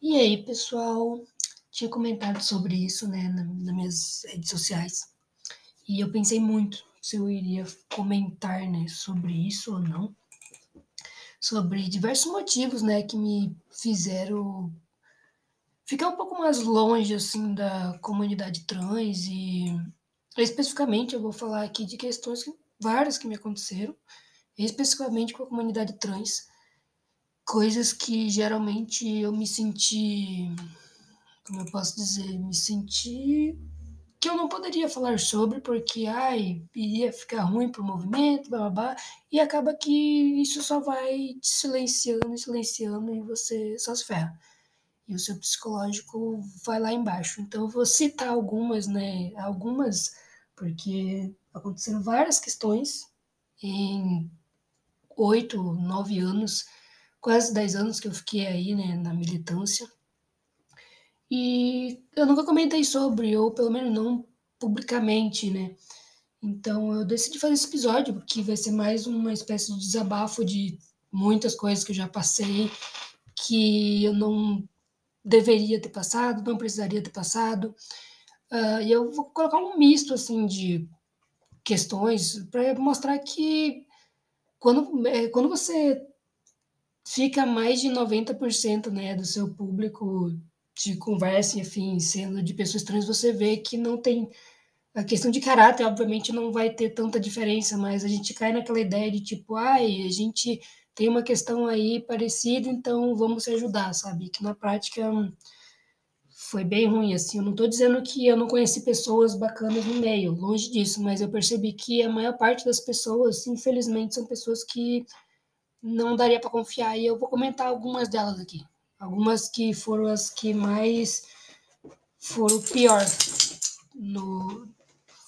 E aí, pessoal, tinha comentado sobre isso, né, nas minhas redes sociais. E eu pensei muito se eu iria comentar, né, sobre isso ou não. Sobre diversos motivos, né, que me fizeram ficar um pouco mais longe, assim, da comunidade trans e especificamente eu vou falar aqui de questões que, várias que me aconteceram, especificamente com a comunidade trans, coisas que geralmente eu me senti, como eu posso dizer, me senti que eu não poderia falar sobre porque ai, iria ficar ruim pro movimento, blá, blá, blá, e acaba que isso só vai te silenciando, silenciando e você só se ferra. E o seu psicológico vai lá embaixo. Então eu vou citar algumas, né, algumas porque aconteceram várias questões em oito, nove anos, quase dez anos que eu fiquei aí, né, na militância. E eu nunca comentei sobre, ou pelo menos não publicamente, né? Então eu decidi fazer esse episódio, porque vai ser mais uma espécie de desabafo de muitas coisas que eu já passei, que eu não deveria ter passado, não precisaria ter passado. Uh, e eu vou colocar um misto assim de questões para mostrar que quando, é, quando você fica mais de 90% né, do seu público de conversa, enfim, sendo de pessoas trans, você vê que não tem. A questão de caráter, obviamente, não vai ter tanta diferença, mas a gente cai naquela ideia de tipo, ai, a gente tem uma questão aí parecida, então vamos se ajudar, sabe? Que na prática foi bem ruim, assim. Eu não estou dizendo que eu não conheci pessoas bacanas no meio, longe disso, mas eu percebi que a maior parte das pessoas, infelizmente, são pessoas que não daria para confiar. E eu vou comentar algumas delas aqui. Algumas que foram as que mais foram pior no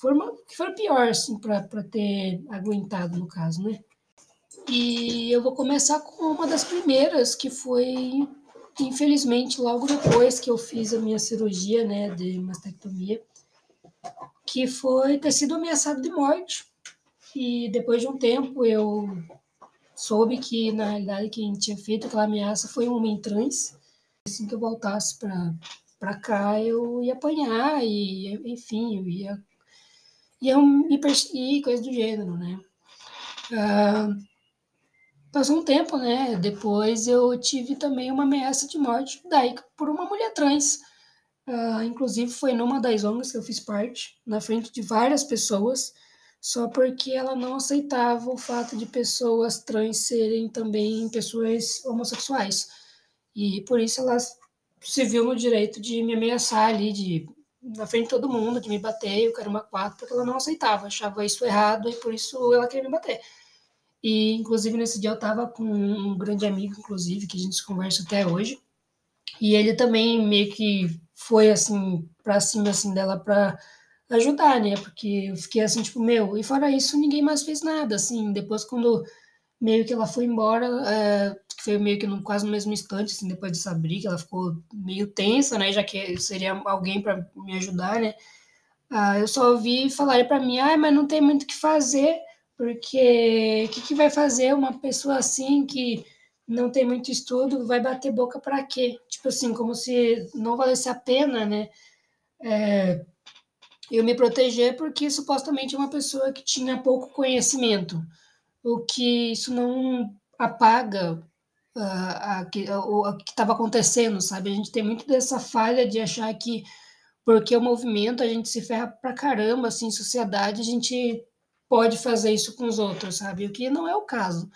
foram, foram pior assim para ter aguentado no caso, né? E eu vou começar com uma das primeiras que foi infelizmente logo depois que eu fiz a minha cirurgia, né, de mastectomia, que foi ter sido ameaçado de morte. E depois de um tempo eu soube que, na realidade, quem tinha feito aquela ameaça foi um homem trans. Assim que eu voltasse para cá, eu ia apanhar e, enfim, eu ia, ia me perseguir, coisa do gênero, né? Ah, passou um tempo, né? Depois eu tive também uma ameaça de morte daí por uma mulher trans. Ah, inclusive foi numa das ONGs que eu fiz parte, na frente de várias pessoas só porque ela não aceitava o fato de pessoas trans serem também pessoas homossexuais. E por isso ela se viu no direito de me ameaçar ali, de na frente de todo mundo, de me bater, eu quero uma quatro, porque ela não aceitava, achava isso errado e por isso ela queria me bater. E inclusive nesse dia eu tava com um grande amigo, inclusive, que a gente conversa até hoje, e ele também meio que foi assim para cima assim dela para ajudar, né? Porque eu fiquei assim, tipo, meu, e fora isso, ninguém mais fez nada, assim. Depois, quando meio que ela foi embora, é, foi meio que no, quase no mesmo instante, assim, depois dessa briga, ela ficou meio tensa, né? Já que seria alguém para me ajudar, né? Ah, eu só ouvi falar para mim, ah, mas não tem muito o que fazer, porque o que, que vai fazer uma pessoa assim que não tem muito estudo, vai bater boca para quê? Tipo assim, como se não valesse a pena, né? É, eu me proteger porque supostamente é uma pessoa que tinha pouco conhecimento, o que isso não apaga uh, a, o que estava acontecendo, sabe? A gente tem muito dessa falha de achar que porque o movimento a gente se ferra pra caramba, assim, sociedade, a gente pode fazer isso com os outros, sabe? O que não é o caso.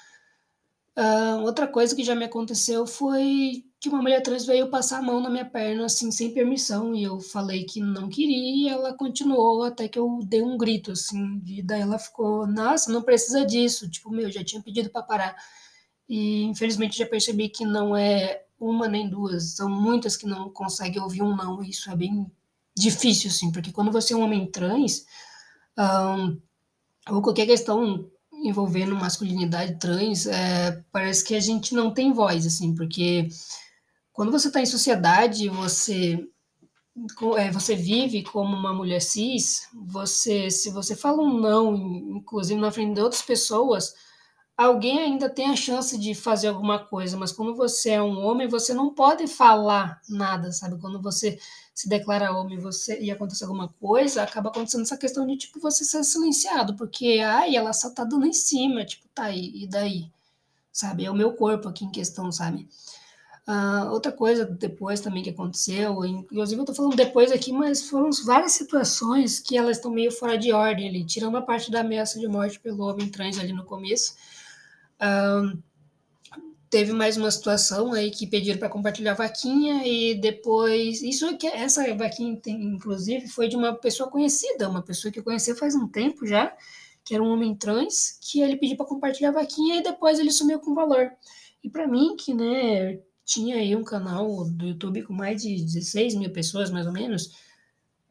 Uh, outra coisa que já me aconteceu foi que uma mulher trans veio passar a mão na minha perna, assim, sem permissão, e eu falei que não queria, e ela continuou até que eu dei um grito, assim, e daí ela ficou, nossa, não precisa disso, tipo, meu, já tinha pedido para parar. E infelizmente já percebi que não é uma nem duas, são muitas que não conseguem ouvir um não, e isso é bem difícil, assim, porque quando você é um homem trans, um, ou qualquer questão envolvendo masculinidade trans, é, parece que a gente não tem voz, assim, porque quando você está em sociedade, você é, você vive como uma mulher cis, você se você fala um não, inclusive na frente de outras pessoas, alguém ainda tem a chance de fazer alguma coisa, mas quando você é um homem, você não pode falar nada, sabe? Quando você se declara homem você, e acontece alguma coisa, acaba acontecendo essa questão de, tipo, você ser silenciado, porque, ai, ela só tá dando em cima, tipo, tá aí, e daí? Sabe? É o meu corpo aqui em questão, sabe? Uh, outra coisa depois também que aconteceu, inclusive eu tô falando depois aqui, mas foram várias situações que elas estão meio fora de ordem ali, tirando a parte da ameaça de morte pelo homem trans ali no começo. Uh, teve mais uma situação aí que pediram para compartilhar vaquinha e depois isso que essa vaquinha tem, inclusive foi de uma pessoa conhecida, uma pessoa que eu conheci faz um tempo já, que era um homem trans, que ele pediu para compartilhar vaquinha e depois ele sumiu com valor. E para mim que né tinha aí um canal do YouTube com mais de 16 mil pessoas, mais ou menos,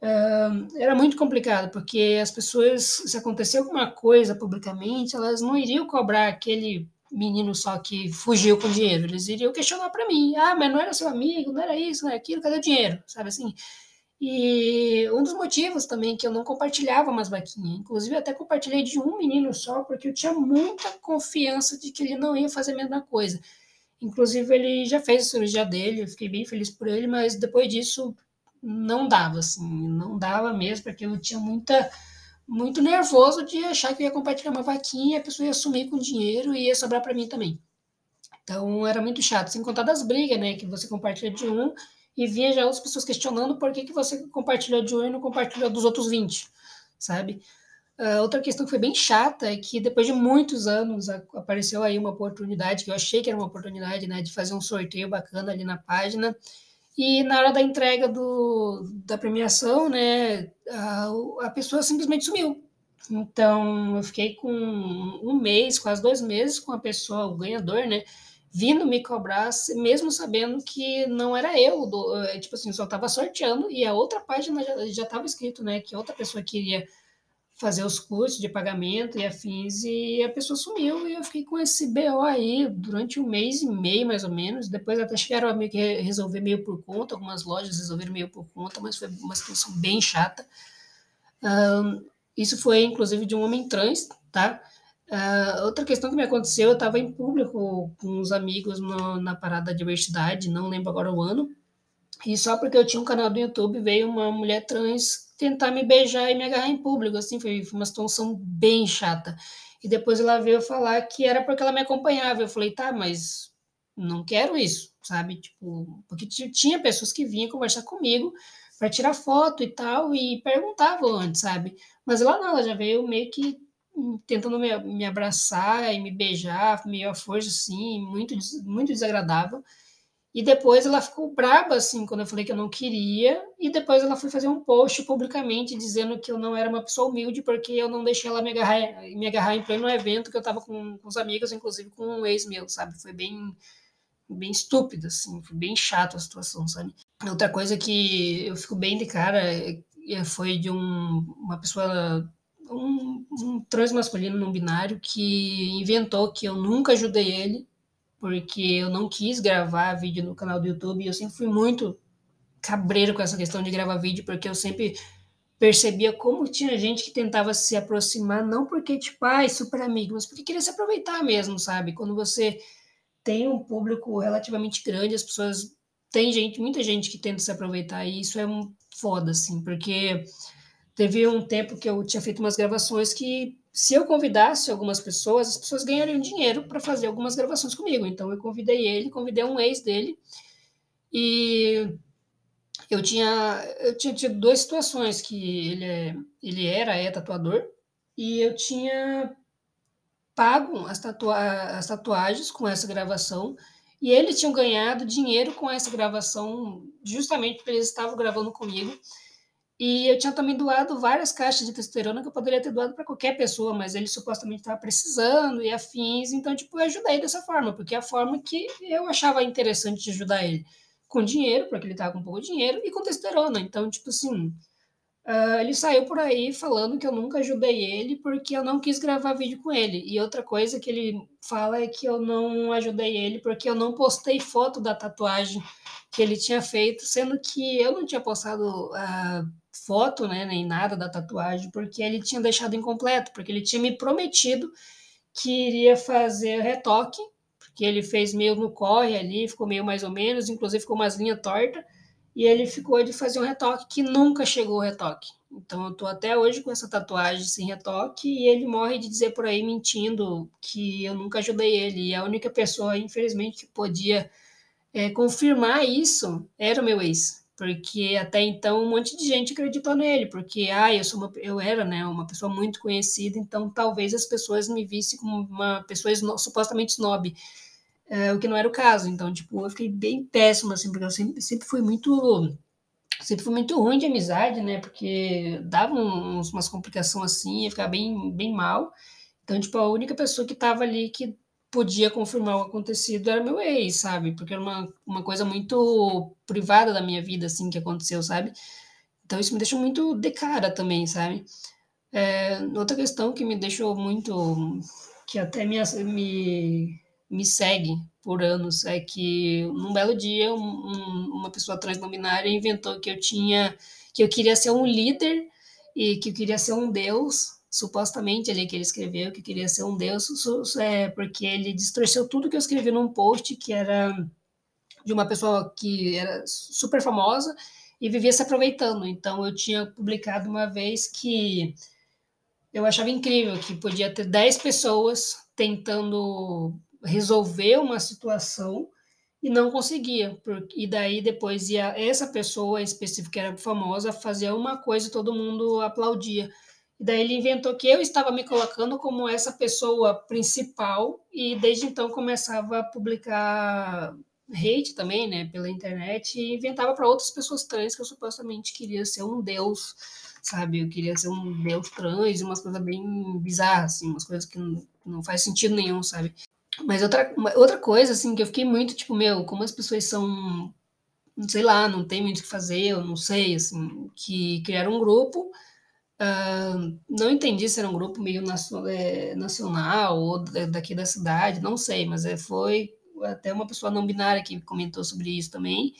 uh, era muito complicado, porque as pessoas, se acontecer alguma coisa publicamente, elas não iriam cobrar aquele menino só que fugiu com dinheiro, eles iriam questionar para mim, ah, mas não era seu amigo, não era isso, não era aquilo, cadê o dinheiro, sabe assim? E um dos motivos também que eu não compartilhava mais vaquinha, inclusive até compartilhei de um menino só, porque eu tinha muita confiança de que ele não ia fazer a mesma coisa. Inclusive, ele já fez a cirurgia dele, eu fiquei bem feliz por ele, mas depois disso não dava, assim, não dava mesmo, porque eu tinha muita, muito nervoso de achar que eu ia compartilhar uma vaquinha, a pessoa ia sumir com dinheiro e ia sobrar para mim também. Então era muito chato, sem contar das brigas, né, que você compartilha de um e via já outras pessoas questionando por que, que você compartilhou de um e não compartilhou dos outros 20, sabe? Uh, outra questão que foi bem chata é que depois de muitos anos apareceu aí uma oportunidade, que eu achei que era uma oportunidade, né, de fazer um sorteio bacana ali na página. E na hora da entrega do, da premiação, né, a, a pessoa simplesmente sumiu. Então eu fiquei com um mês, quase dois meses, com a pessoa, o ganhador, né, vindo me cobrar, mesmo sabendo que não era eu, do, é, tipo assim, só estava sorteando e a outra página já estava escrito, né, que outra pessoa queria fazer os cursos de pagamento e afins, e a pessoa sumiu e eu fiquei com esse BO aí durante um mês e meio, mais ou menos. Depois até chegaram a meio que resolver meio por conta, algumas lojas resolveram meio por conta, mas foi uma situação bem chata. Um, isso foi, inclusive, de um homem trans, tá? Uh, outra questão que me aconteceu, eu estava em público com uns amigos no, na parada da diversidade, não lembro agora o ano, e só porque eu tinha um canal do YouTube, veio uma mulher trans tentar me beijar e me agarrar em público, assim, foi, uma situação bem chata. E depois ela veio falar que era porque ela me acompanhava. Eu falei, tá, mas não quero isso, sabe? Tipo, porque tinha pessoas que vinham conversar comigo para tirar foto e tal, e perguntavam antes, sabe? Mas lá não, ela já veio meio que tentando me, me abraçar e me beijar, meio à força, assim, muito, muito desagradável. E depois ela ficou braba, assim, quando eu falei que eu não queria. E depois ela foi fazer um post publicamente dizendo que eu não era uma pessoa humilde porque eu não deixei ela me agarrar, me agarrar em pleno evento que eu tava com, com os amigos, inclusive com um ex meu, sabe? Foi bem, bem estúpido, assim, foi bem chato a situação, sabe? Outra coisa que eu fico bem de cara é, foi de um, uma pessoa um, um transmasculino não binário que inventou que eu nunca ajudei ele porque eu não quis gravar vídeo no canal do YouTube. Eu sempre fui muito cabreiro com essa questão de gravar vídeo, porque eu sempre percebia como tinha gente que tentava se aproximar, não porque, tipo, ai, super amigo, mas porque queria se aproveitar mesmo, sabe? Quando você tem um público relativamente grande, as pessoas. Tem gente, muita gente que tenta se aproveitar, e isso é um foda, assim, porque teve um tempo que eu tinha feito umas gravações que se eu convidasse algumas pessoas, as pessoas ganhariam dinheiro para fazer algumas gravações comigo. Então eu convidei ele, convidei um ex dele e eu tinha eu tinha tido duas situações que ele é, ele era é tatuador e eu tinha pago as, tatua as tatuagens com essa gravação e eles tinham ganhado dinheiro com essa gravação justamente porque eles estavam gravando comigo e eu tinha também doado várias caixas de testosterona que eu poderia ter doado para qualquer pessoa, mas ele supostamente estava precisando e afins, então, tipo, eu ajudei dessa forma, porque é a forma que eu achava interessante de ajudar ele. Com dinheiro, porque ele estava com pouco dinheiro, e com testosterona. Então, tipo assim, uh, ele saiu por aí falando que eu nunca ajudei ele porque eu não quis gravar vídeo com ele. E outra coisa que ele fala é que eu não ajudei ele porque eu não postei foto da tatuagem que ele tinha feito, sendo que eu não tinha postado. Uh, foto, né, nem nada da tatuagem, porque ele tinha deixado incompleto, porque ele tinha me prometido que iria fazer retoque, porque ele fez meio no corre ali, ficou meio mais ou menos, inclusive ficou umas linhas tortas, e ele ficou de fazer um retoque que nunca chegou o retoque. Então eu tô até hoje com essa tatuagem sem retoque e ele morre de dizer por aí mentindo que eu nunca ajudei ele. E a única pessoa, infelizmente, que podia é, confirmar isso era o meu ex. Porque até então um monte de gente acreditou nele, porque ah, eu sou uma, eu era né, uma pessoa muito conhecida, então talvez as pessoas me vissem como uma pessoa supostamente snob. É, o que não era o caso. Então, tipo, eu fiquei bem péssima, assim, porque eu sempre, sempre fui muito sempre foi muito ruim de amizade, né? Porque dava uns, umas complicações assim, ia ficar bem, bem mal. Então, tipo, a única pessoa que tava ali que podia confirmar o acontecido era meu ex, sabe? Porque era uma, uma coisa muito privada da minha vida, assim, que aconteceu, sabe? Então, isso me deixou muito de cara também, sabe? É, outra questão que me deixou muito. que até me, me, me segue por anos é que num belo dia um, uma pessoa transnominária inventou que eu tinha que eu queria ser um líder e que eu queria ser um deus supostamente ele escreveu que queria ser um deus é, porque ele distorceu tudo que eu escrevi num post que era de uma pessoa que era super famosa e vivia se aproveitando então eu tinha publicado uma vez que eu achava incrível que podia ter 10 pessoas tentando resolver uma situação e não conseguia. E daí depois ia essa pessoa específica que era famosa fazer uma coisa e todo mundo aplaudia. E daí ele inventou que eu estava me colocando como essa pessoa principal e desde então começava a publicar hate também, né, pela internet e inventava para outras pessoas trans que eu supostamente queria ser um deus, sabe? Eu queria ser um deus trans, umas coisas bem bizarras, assim, umas coisas que não, não faz sentido nenhum, sabe? Mas outra, outra coisa, assim, que eu fiquei muito, tipo, meu, como as pessoas são, sei lá, não tem muito o que fazer, eu não sei, assim, que criaram um grupo, uh, não entendi se era um grupo meio é, nacional ou daqui da cidade, não sei, mas é, foi até uma pessoa não binária que comentou sobre isso também,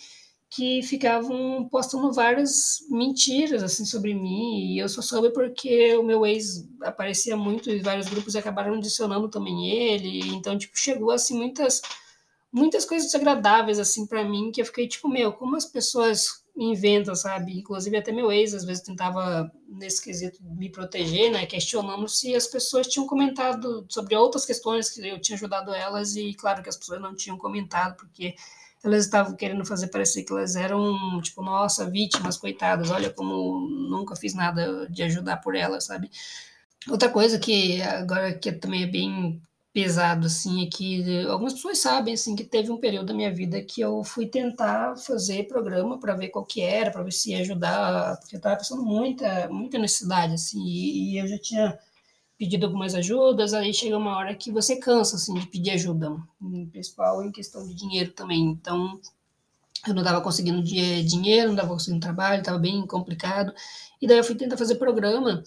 que ficavam postando várias mentiras assim sobre mim e eu só soube porque o meu ex aparecia muito em vários grupos e acabaram adicionando também ele então tipo chegou assim muitas muitas coisas desagradáveis assim para mim que eu fiquei tipo meu como as pessoas inventam sabe inclusive até meu ex às vezes tentava nesse quesito me proteger né questionando se as pessoas tinham comentado sobre outras questões que eu tinha ajudado elas e claro que as pessoas não tinham comentado porque elas estavam querendo fazer parecer que elas eram, tipo, nossa, vítimas, coitadas, olha como nunca fiz nada de ajudar por elas, sabe? Outra coisa que agora que também é bem pesado, assim, é que algumas pessoas sabem, assim, que teve um período da minha vida que eu fui tentar fazer programa para ver qual que era, para ver se ia ajudar, porque eu estava passando muita, muita necessidade, assim, e, e eu já tinha pedido algumas ajudas, aí chega uma hora que você cansa, assim, de pedir ajuda, principal em questão de dinheiro também. Então, eu não estava conseguindo dinheiro, não estava conseguindo trabalho, estava bem complicado. E daí eu fui tentar fazer programa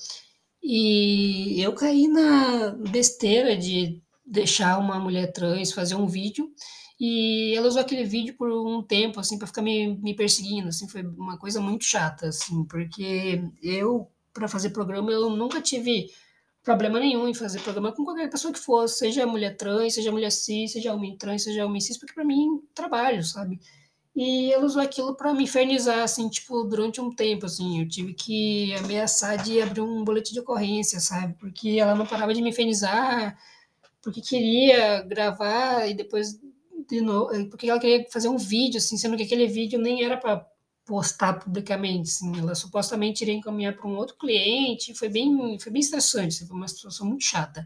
e eu caí na besteira de deixar uma mulher trans fazer um vídeo e ela usou aquele vídeo por um tempo, assim, para ficar me, me perseguindo, assim, foi uma coisa muito chata, assim, porque eu, para fazer programa, eu nunca tive problema nenhum em fazer programa com qualquer pessoa que fosse, seja mulher trans, seja mulher cis, seja homem trans, seja homem cis, porque para mim trabalho, sabe? E ela usou aquilo para me infernizar, assim, tipo, durante um tempo, assim, eu tive que ameaçar de abrir um boletim de ocorrência, sabe? Porque ela não parava de me infernizar, porque queria gravar e depois de novo, porque ela queria fazer um vídeo, assim, sendo que aquele vídeo nem era para postar publicamente, assim, ela supostamente iria encaminhar para um outro cliente, foi bem, foi bem estressante, assim, foi uma situação muito chata.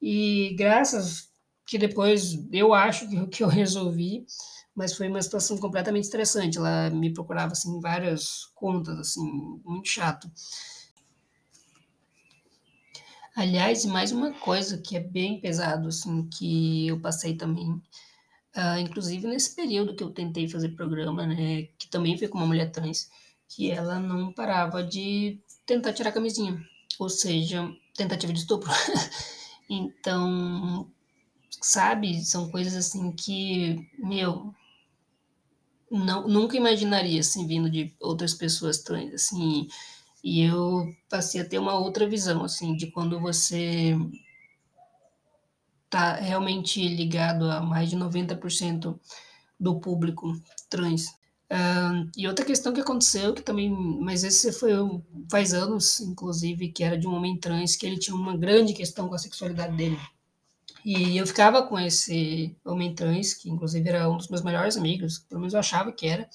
E graças que depois eu acho que, que eu resolvi, mas foi uma situação completamente estressante, ela me procurava, assim, várias contas, assim, muito chato. Aliás, mais uma coisa que é bem pesado, assim, que eu passei também, Uh, inclusive nesse período que eu tentei fazer programa, né, que também foi com uma mulher trans, que ela não parava de tentar tirar a camisinha, ou seja, tentativa de estupro. então, sabe, são coisas assim que, meu, não, nunca imaginaria, assim, vindo de outras pessoas trans, assim, e eu passei a ter uma outra visão, assim, de quando você tá realmente ligado a mais de 90% do público trans. Uh, e outra questão que aconteceu, que também, mas esse foi faz anos, inclusive, que era de um homem trans, que ele tinha uma grande questão com a sexualidade dele. E eu ficava com esse homem trans, que inclusive era um dos meus melhores amigos, pelo menos eu achava que era.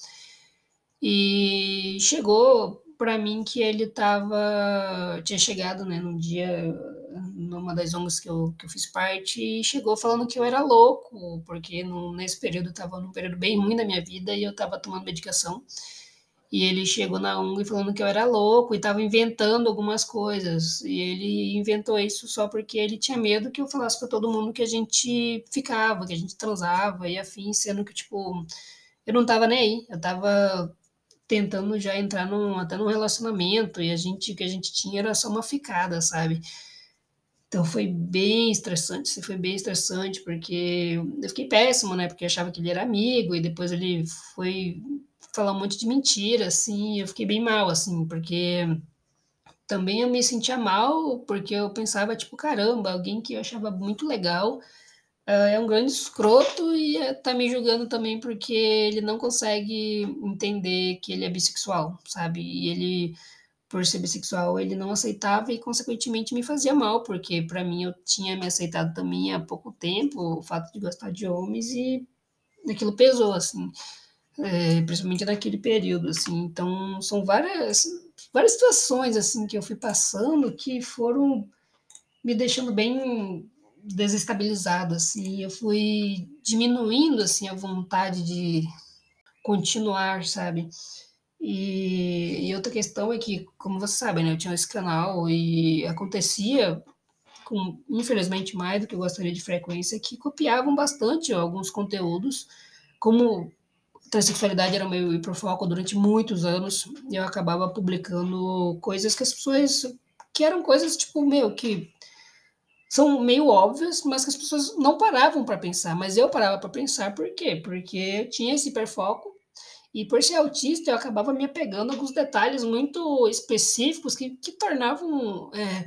E chegou para mim que ele tava tinha chegado, né, num dia numa das ONGs que eu, que eu fiz parte e chegou falando que eu era louco, porque no, nesse período eu tava num período bem ruim da minha vida e eu tava tomando medicação. E ele chegou na ONG falando que eu era louco e estava inventando algumas coisas. E ele inventou isso só porque ele tinha medo que eu falasse para todo mundo que a gente ficava, que a gente transava e afim, sendo que, tipo, eu não tava nem aí. Eu tava tentando já entrar num, até num relacionamento e a gente o que a gente tinha era só uma ficada, sabe? Então foi bem estressante, foi bem estressante, porque eu fiquei péssimo, né? Porque eu achava que ele era amigo, e depois ele foi falar um monte de mentira, assim, eu fiquei bem mal, assim, porque também eu me sentia mal, porque eu pensava, tipo, caramba, alguém que eu achava muito legal é um grande escroto e uh, tá me julgando também porque ele não consegue entender que ele é bissexual, sabe? E ele, por ser bissexual, ele não aceitava e, consequentemente, me fazia mal, porque para mim eu tinha me aceitado também há pouco tempo, o fato de gostar de homens e aquilo pesou, assim. É, principalmente naquele período, assim. Então, são várias, várias situações, assim, que eu fui passando que foram me deixando bem desestabilizado, assim. Eu fui diminuindo, assim, a vontade de continuar, sabe? E, e outra questão é que, como você sabe, né, eu tinha esse canal e acontecia com, infelizmente, mais do que eu gostaria de frequência, que copiavam bastante alguns conteúdos, como transexualidade era meu hiperfoco durante muitos anos, eu acabava publicando coisas que as pessoas, que eram coisas, tipo, meu, que são meio óbvias, mas que as pessoas não paravam para pensar. Mas eu parava para pensar por quê? Porque tinha esse hiperfoco e por ser autista eu acabava me apegando a alguns detalhes muito específicos que, que tornavam é,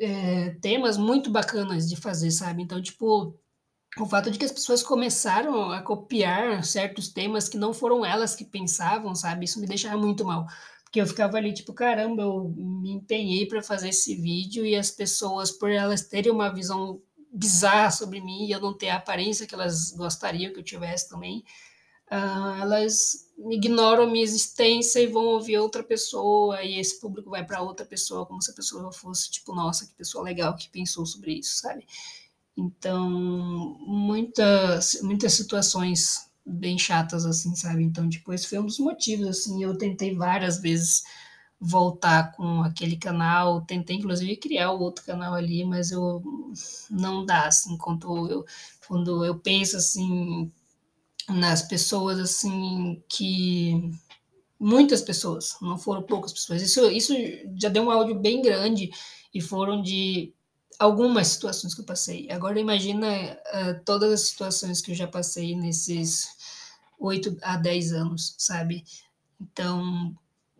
é, temas muito bacanas de fazer, sabe? Então, tipo, o fato de que as pessoas começaram a copiar certos temas que não foram elas que pensavam, sabe? Isso me deixava muito mal. Porque eu ficava ali, tipo, caramba, eu me empenhei para fazer esse vídeo e as pessoas, por elas terem uma visão bizarra sobre mim e eu não ter a aparência que elas gostariam que eu tivesse também, uh, elas ignoram minha existência e vão ouvir outra pessoa e esse público vai para outra pessoa como se a pessoa fosse tipo nossa que pessoa legal que pensou sobre isso sabe? Então muitas muitas situações bem chatas, assim, sabe? Então, tipo, esse foi um dos motivos, assim, eu tentei várias vezes voltar com aquele canal, tentei inclusive criar outro canal ali, mas eu não dá, assim, quando eu, quando eu penso, assim, nas pessoas, assim, que muitas pessoas, não foram poucas pessoas, isso, isso já deu um áudio bem grande e foram de algumas situações que eu passei. Agora imagina uh, todas as situações que eu já passei nesses 8 a 10 anos, sabe? Então,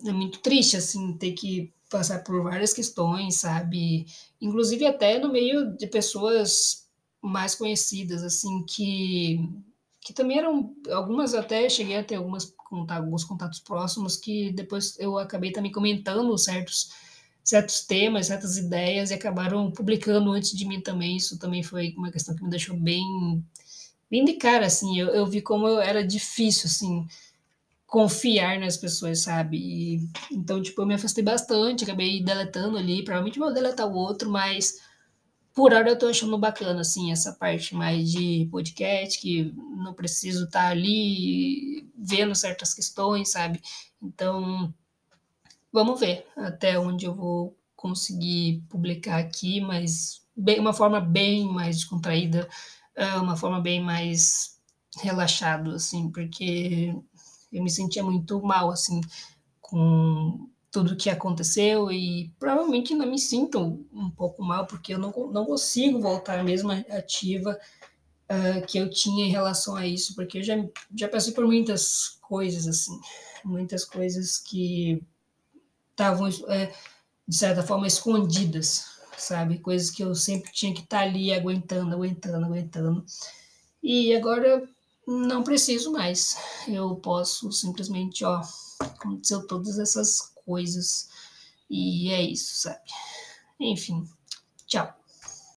é muito triste, assim, ter que passar por várias questões, sabe? Inclusive até no meio de pessoas mais conhecidas, assim, que, que também eram, algumas até cheguei a ter algumas, alguns contatos próximos, que depois eu acabei também comentando certos certos temas, certas ideias e acabaram publicando antes de mim também. Isso também foi uma questão que me deixou bem, bem de cara, assim. Eu, eu vi como era difícil, assim, confiar nas pessoas, sabe? E, então, tipo, eu me afastei bastante, acabei deletando ali. Provavelmente vou deletar o outro, mas por hora eu tô achando bacana, assim, essa parte mais de podcast, que não preciso estar tá ali vendo certas questões, sabe? Então, Vamos ver até onde eu vou conseguir publicar aqui, mas bem, uma forma bem mais descontraída, ah, uma forma bem mais relaxado, assim, porque eu me sentia muito mal, assim, com tudo que aconteceu e provavelmente ainda me sinto um pouco mal, porque eu não, não consigo voltar à mesma ativa uh, que eu tinha em relação a isso, porque eu já, já passei por muitas coisas, assim, muitas coisas que estavam, é, de certa forma, escondidas sabe? Coisas que eu sempre tinha que estar tá ali aguentando, aguentando, aguentando. E agora não preciso mais. Eu posso simplesmente, ó, aconteceu todas essas coisas e é isso, sabe? Enfim, tchau.